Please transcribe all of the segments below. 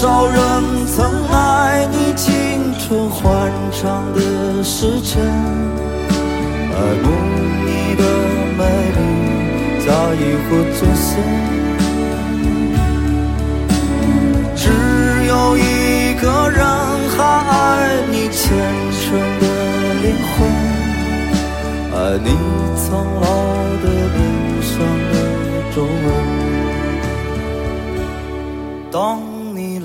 多少人曾爱你青春欢畅的时辰，爱慕你的美丽，在意或真心。只有一个人还爱你虔诚的灵魂，爱你苍老的脸上的皱纹。当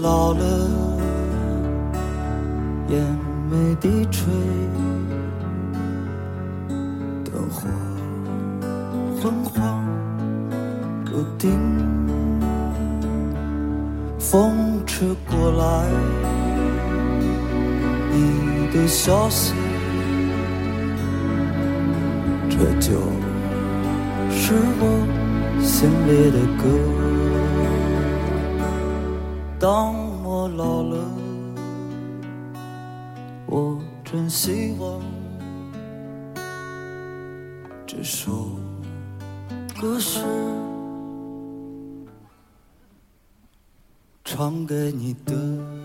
老了，眼眉低垂，灯火昏黄不定，风吹过来，你的消息，这就是我心里的歌。当我老了，我真希望这首歌是唱给你的。